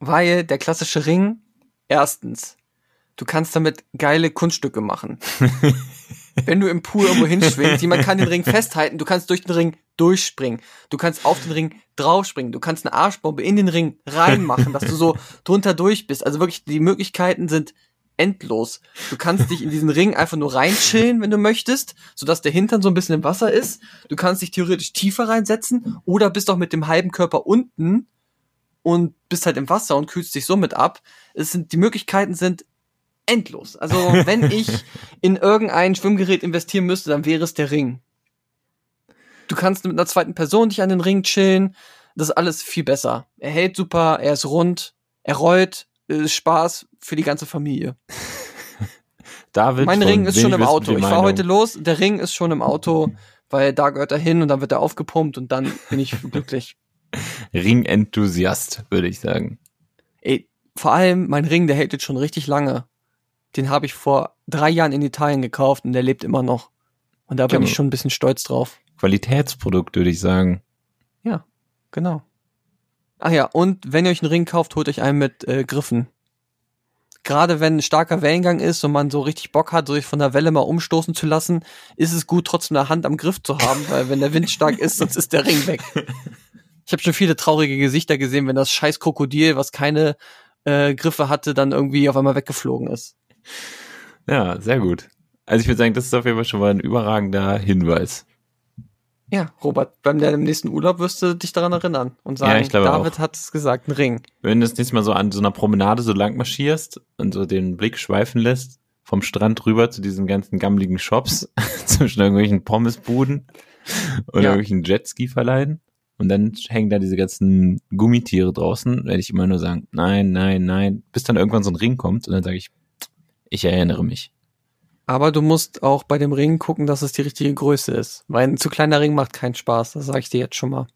Weil der klassische Ring, erstens, du kannst damit geile Kunststücke machen. Wenn du im Pool irgendwo hinschwingst, jemand kann den Ring festhalten, du kannst durch den Ring durchspringen. Du kannst auf den Ring draufspringen. Du kannst eine Arschbombe in den Ring reinmachen, dass du so drunter durch bist. Also wirklich, die Möglichkeiten sind endlos. Du kannst dich in diesen Ring einfach nur reinchillen, wenn du möchtest, sodass der Hintern so ein bisschen im Wasser ist. Du kannst dich theoretisch tiefer reinsetzen oder bist auch mit dem halben Körper unten und bist halt im Wasser und kühlst dich somit ab. Es sind, die Möglichkeiten sind endlos. Also wenn ich in irgendein Schwimmgerät investieren müsste, dann wäre es der Ring. Du kannst mit einer zweiten Person dich an den Ring chillen. Das ist alles viel besser. Er hält super, er ist rund, er rollt, ist Spaß für die ganze Familie. David, mein Ring ist schon im Auto. Ich fahre heute los, der Ring ist schon im Auto, weil da gehört er hin und dann wird er aufgepumpt und dann bin ich glücklich. Ring-Enthusiast, würde ich sagen. Ey, vor allem mein Ring, der hält jetzt schon richtig lange. Den habe ich vor drei Jahren in Italien gekauft und der lebt immer noch. Und da bin ich schon ein bisschen stolz drauf. Qualitätsprodukt, würde ich sagen. Ja, genau. Ach ja, und wenn ihr euch einen Ring kauft, holt euch einen mit äh, Griffen. Gerade wenn ein starker Wellengang ist und man so richtig Bock hat, sich von der Welle mal umstoßen zu lassen, ist es gut, trotzdem eine Hand am Griff zu haben, weil wenn der Wind stark ist, sonst ist der Ring weg. Ich habe schon viele traurige Gesichter gesehen, wenn das scheiß Krokodil, was keine äh, Griffe hatte, dann irgendwie auf einmal weggeflogen ist. Ja, sehr gut. Also ich würde sagen, das ist auf jeden Fall schon mal ein überragender Hinweis. Ja, Robert, beim deinem nächsten Urlaub wirst du dich daran erinnern und sagen, Ja, ich glaube David auch. hat es gesagt, ein Ring. Wenn du das nächste Mal so an so einer Promenade so lang marschierst und so den Blick schweifen lässt, vom Strand rüber zu diesen ganzen gammeligen Shops, zwischen irgendwelchen Pommesbuden und Ja. irgendwelchen Jetski-Verleihen. Und dann hängen da diese ganzen Gummitiere draußen, werde ich immer nur sagen, nein, nein, nein, bis dann irgendwann so ein Ring kommt und dann sage ich, ich erinnere mich. Aber du musst auch bei dem Ring gucken, dass es die richtige Größe ist. Weil ein zu kleiner Ring macht keinen Spaß, das sage ich dir jetzt schon mal.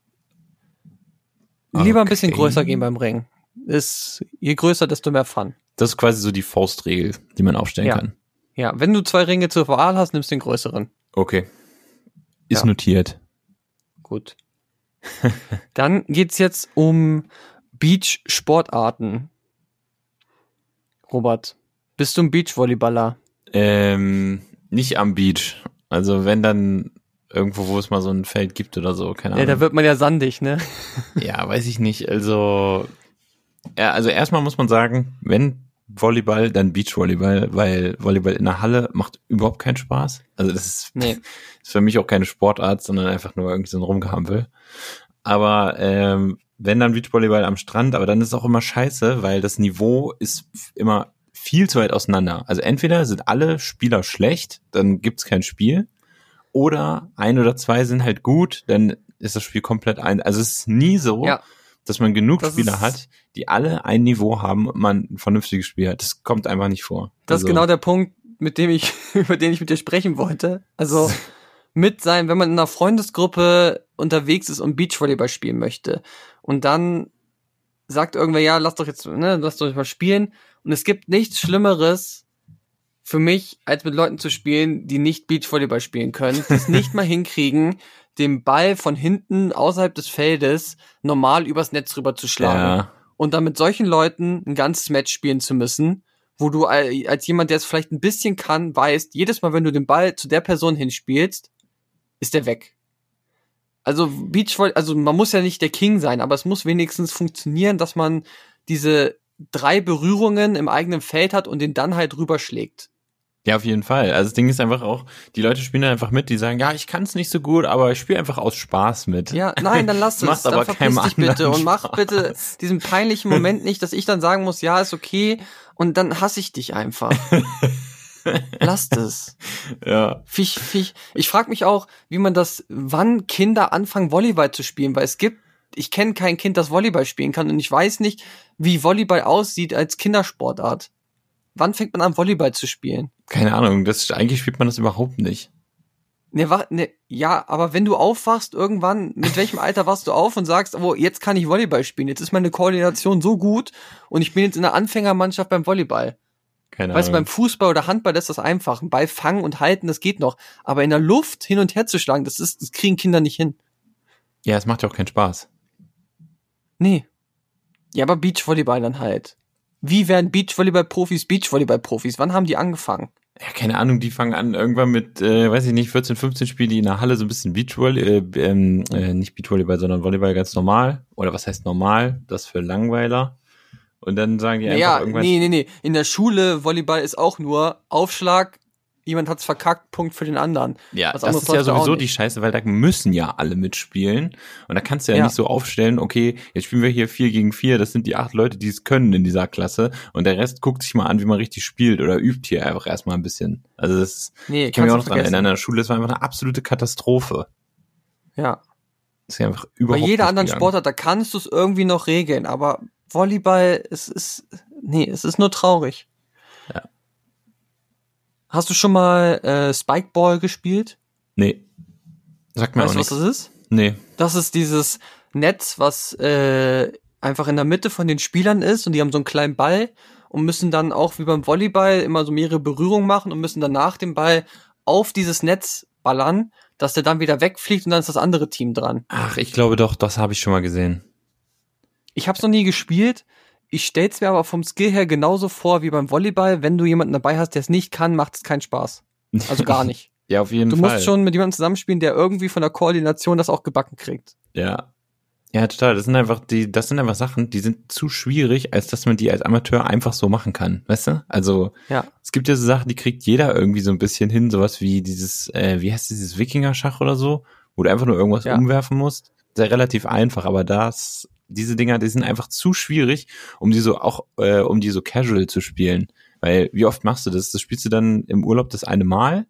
Lieber ein bisschen Okay. größer gehen beim Ring. Ist, je größer, desto mehr Fun. Das ist quasi so die Faustregel, die man aufstellen Ja. kann. Ja, wenn du zwei Ringe zur Wahl hast, nimmst du den größeren. Okay. Ist Ja. notiert. Gut. Dann geht's jetzt um Beach-Sportarten. Robert, bist du ein Beachvolleyballer? Ähm, nicht am Beach. Also wenn dann irgendwo, wo es mal so ein Feld gibt oder so, keine Ja, Ahnung. da wird man ja sandig, ne? Ja, weiß ich nicht. Also, ja, also erstmal muss man sagen, wenn Volleyball, dann Beachvolleyball, weil Volleyball in der Halle macht überhaupt keinen Spaß. Also das ist, Nee. ist für mich auch keine Sportart, sondern einfach nur irgendwie so ein Rumgehampel. Aber ähm, wenn dann Beachvolleyball am Strand, aber dann ist es auch immer scheiße, weil das Niveau ist immer viel zu weit auseinander. Also entweder sind alle Spieler schlecht, dann gibt's kein Spiel, oder ein oder zwei sind halt gut, dann ist das Spiel komplett ein. Also es ist nie so, Ja. dass man genug Das Spieler ist- hat, die alle ein Niveau haben und man ein vernünftiges Spiel hat. Das kommt einfach nicht vor. Das ist Also, genau der Punkt, mit dem ich, über den ich mit dir sprechen wollte. Also mit sein, wenn man in einer Freundesgruppe unterwegs ist und Beachvolleyball spielen möchte und dann sagt irgendwer, ja, lass doch jetzt, ne, lass doch mal spielen. Und es gibt nichts Schlimmeres für mich, als mit Leuten zu spielen, die nicht Beachvolleyball spielen können, die es nicht mal hinkriegen, den Ball von hinten außerhalb des Feldes normal übers Netz rüber zu schlagen Ja, und dann mit solchen Leuten ein ganzes Match spielen zu müssen, wo du al- als jemand, der es vielleicht ein bisschen kann, weißt, jedes Mal, wenn du den Ball zu der Person hinspielst, ist der weg. Also Beachvolley, also man muss ja nicht der King sein, aber es muss wenigstens funktionieren, dass man diese drei Berührungen im eigenen Feld hat und den dann halt rüberschlägt. ja, auf jeden Fall. Also das Ding ist einfach auch, die Leute spielen dann einfach mit, die sagen, ja, ich kann es nicht so gut, aber ich spiele einfach aus Spaß mit. Ja, nein, dann lass es. Dann aber verpiss dich bitte und mach Spaß. bitte diesen peinlichen Moment nicht, dass ich dann sagen muss, ja, ist okay und dann hasse ich dich einfach. Lasst es. Ja, Ich, ich, ich frage mich auch, wie man das, wann Kinder anfangen, Volleyball zu spielen, weil es gibt, ich kenne kein Kind, das Volleyball spielen kann und ich weiß nicht, wie Volleyball aussieht als Kindersportart. Wann fängt man an, Volleyball zu spielen? keine Ahnung, das eigentlich spielt man das überhaupt nicht. Ne, wa, ne, ja, aber wenn du aufwachst irgendwann, mit welchem Alter wachst du auf und sagst, oh, jetzt kann ich Volleyball spielen, jetzt ist meine Koordination so gut und ich bin jetzt in der Anfängermannschaft beim Volleyball. Keine Weißt du, beim Fußball oder Handball ist das einfach. Ein Ball fangen und halten, das geht noch. Aber in der Luft hin und her zu schlagen, das ist, das kriegen Kinder nicht hin. ja, es macht ja auch keinen Spaß. Nee. Ja, aber Beachvolleyball dann halt. Wie werden Beachvolleyball-Profis Beachvolleyball-Profis? Wann haben die angefangen? Ja, keine Ahnung, die fangen an irgendwann mit, äh, weiß ich nicht, 14, 15 Spielen die in der Halle so ein bisschen Beachvolleyball, äh, ähm, äh, nicht Beachvolleyball, sondern Volleyball ganz normal. Oder was heißt normal? Das für Langweiler. Und dann sagen die einfach Ja, irgendwann. nee, nee, nee. In der Schule Volleyball ist auch nur Aufschlag, jemand hat's verkackt, Punkt für den anderen. Ja, das ist ja sowieso die. Scheiße, weil da müssen ja alle mitspielen. Und da kannst du ja, Ja. nicht so aufstellen, okay, jetzt spielen wir hier vier gegen vier, das sind die acht Leute, die es können in dieser Klasse. Und der Rest guckt sich mal an, wie man richtig spielt oder übt hier einfach erstmal ein bisschen. Also das Nee, ich kann mich auch noch dran erinnern, in der Schule, das war einfach eine absolute Katastrophe. Ja. Das ist ja einfach Bei überhaupt jeder nicht anderen gegangen. Sportart, da kannst du es irgendwie noch regeln, aber Volleyball, es ist, nee, es ist nur traurig. Ja. Hast du schon mal äh, Spikeball gespielt? Nee. Sagt mir weißt auch du, was das ist? Nee. Das ist dieses Netz, was äh, einfach in der Mitte von den Spielern ist und die haben so einen kleinen Ball und müssen dann auch wie beim Volleyball immer so mehrere Berührungen machen und müssen dann nach dem Ball auf dieses Netz ballern, dass der dann wieder wegfliegt und dann ist das andere Team dran. Ach, ich glaube doch, das habe ich schon mal gesehen. Ich habe es noch nie gespielt. Ich stell's mir aber vom Skill her genauso vor wie beim Volleyball. Wenn du jemanden dabei hast, der es nicht kann, macht es keinen Spaß. Also gar nicht. ja, auf jeden Du Fall. musst schon mit jemandem zusammenspielen, der irgendwie von der Koordination das auch gebacken kriegt. Ja. Ja, total. Das sind einfach die, das sind einfach Sachen, die sind zu schwierig, als dass man die als Amateur einfach so machen kann. Weißt du? Also, Ja. es gibt ja so Sachen, die kriegt jeder irgendwie so ein bisschen hin, sowas wie dieses, äh, wie heißt dieses Wikinger-Schach oder so, wo du einfach nur irgendwas Ja. umwerfen musst. Sehr relativ einfach, aber das, diese Dinger, die sind einfach zu schwierig, um die so auch, äh, um die so casual zu spielen. Weil, wie oft machst du das? Das spielst du dann im Urlaub das eine Mal,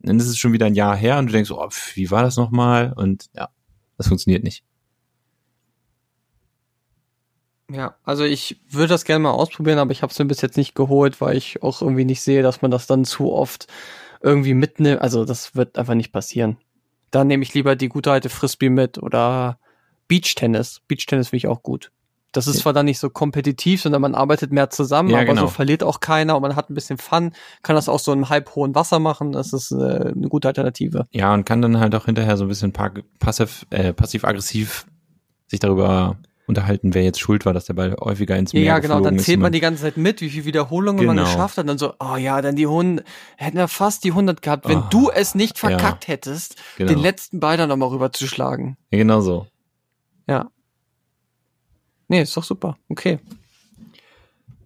dann ist es schon wieder ein Jahr her und du denkst, oh, pf, wie war das nochmal? Und ja, das funktioniert nicht. Ja, also ich würde das gerne mal ausprobieren, aber ich habe es mir bis jetzt nicht geholt, weil ich auch irgendwie nicht sehe, dass man das dann zu oft irgendwie mitnimmt. Also das wird einfach nicht passieren. Dann nehme ich lieber die gute alte Frisbee mit oder Beachtennis. Beachtennis finde ich auch gut. Das ist Ja. zwar dann nicht so kompetitiv, sondern man arbeitet mehr zusammen, Ja, aber genau. so verliert auch keiner und man hat ein bisschen Fun, kann das auch so im halb hohen Wasser machen. Das ist äh, eine gute Alternative. Ja, und kann dann halt auch hinterher so ein bisschen pa passiv, äh, passiv-aggressiv sich darüber unterhalten, wer jetzt schuld war, dass der Ball häufiger ins Meer Ja, genau, dann zählt man die ganze Zeit mit, wie viele Wiederholungen man Genau. geschafft hat. Und dann so, oh ja, dann die 100, hätten wir fast die 100 gehabt, wenn Oh, du es nicht ja. verkackt hättest, genau. den letzten Ball dann nochmal rüberzuschlagen. ja, genau so. Ja. Nee, ist doch super. Okay.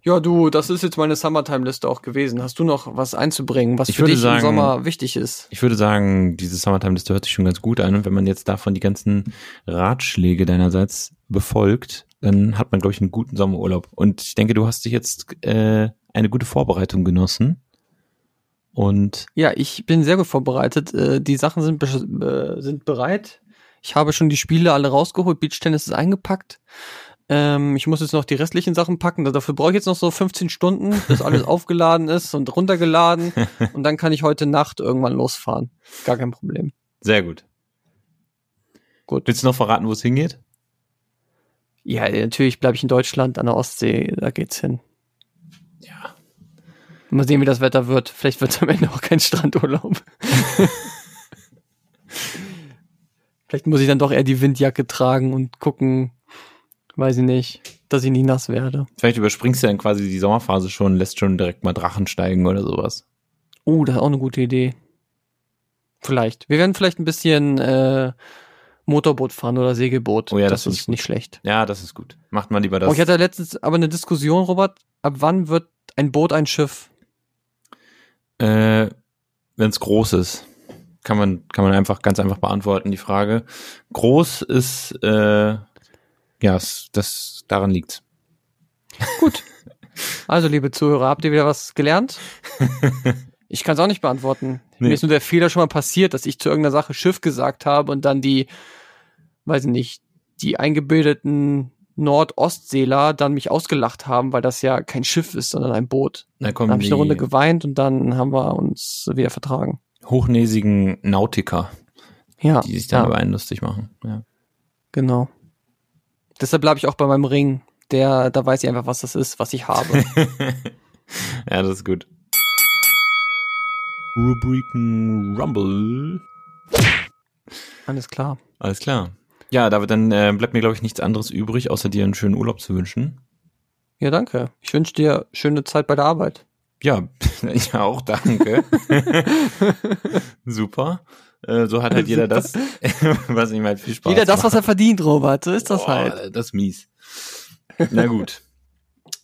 Ja, du, das ist jetzt meine Summertime-Liste auch gewesen. Hast du noch was einzubringen, was Ich für dich sagen- im Sommer wichtig ist? Ich würde sagen, diese Summertime-Liste hört sich schon ganz gut an. Und wenn man jetzt davon die ganzen Ratschläge deinerseits befolgt, dann hat man, glaube ich, einen guten Sommerurlaub. Und ich denke, du hast dich jetzt äh, eine gute Vorbereitung genossen. Und Ja, ich bin sehr gut vorbereitet. Äh, Die Sachen sind, äh, sind bereit. Ich habe schon die Spiele alle rausgeholt. Beachtennis ist eingepackt. Ähm, ich muss jetzt noch die restlichen Sachen packen. Dafür brauche ich jetzt noch so 15 Stunden, bis alles aufgeladen ist und runtergeladen. Und dann kann ich heute Nacht irgendwann losfahren. Gar kein Problem. sehr gut. Gut. Willst du noch verraten, wo es hingeht? Ja, natürlich bleibe ich in Deutschland an der Ostsee. Da geht's hin. Ja. Mal sehen, wie das Wetter wird. Vielleicht wird es am Ende auch kein Strandurlaub. Vielleicht muss ich dann doch eher die Windjacke tragen und gucken, weiß ich nicht, dass ich nicht nass werde. Vielleicht überspringst du dann quasi die Sommerphase schon, lässt schon direkt mal Drachen steigen oder sowas. Oh, das ist auch eine gute Idee. Vielleicht. Wir werden vielleicht ein bisschen äh, Motorboot fahren oder Segelboot. Oh ja, das, das ist nicht schlecht. Ja, das ist gut. Macht mal lieber das. Oh, ich hatte letztens aber eine Diskussion, Robert. Ab wann wird ein Boot ein Schiff? Äh, Wenn es groß ist, kann man, kann man einfach ganz einfach beantworten, die Frage. Groß ist, äh, ja, das, daran liegt's. Gut. Also, liebe Zuhörer, habt ihr wieder was gelernt? Ich kann es auch nicht beantworten. Nee. Mir ist nur der Fehler schon mal passiert, dass ich zu irgendeiner Sache Schiff gesagt habe und dann die, weiß ich nicht, die eingebildeten Nordostseeler dann mich ausgelacht haben, weil das ja kein Schiff ist, sondern ein Boot. Da Dann kommen habe ich eine Runde geweint und dann haben wir uns wieder vertragen. Hochnäsigen Nautiker, Ja, die sich dann ja über einen lustig machen. Ja. genau. Deshalb bleibe ich auch bei meinem Ring. Der, da weiß ich einfach, was das ist, was ich habe. ja, das ist gut. Rubriken Rumble. Alles klar. Alles klar. Ja, David, dann äh, bleibt mir, glaube ich, nichts anderes übrig, außer dir einen schönen Urlaub zu wünschen. Ja, danke. Ich wünsche dir schöne Zeit bei der Arbeit. Ja, ja auch danke. Super. Äh, so hat halt jeder das, was ihm halt viel Spaß Jeder das, macht. was er verdient, Robert. So ist das Boah, halt. Das ist mies. Na gut.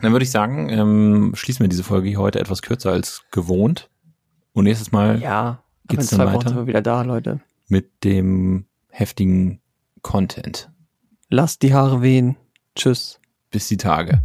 Dann würde ich sagen, ähm, schließen wir diese Folge hier heute etwas kürzer als gewohnt. Und nächstes Mal Ja. Geht's dann weiter? sind wir wieder da, Leute. mit dem heftigen Content. Lasst die Haare wehen. Tschüss. Bis die Tage.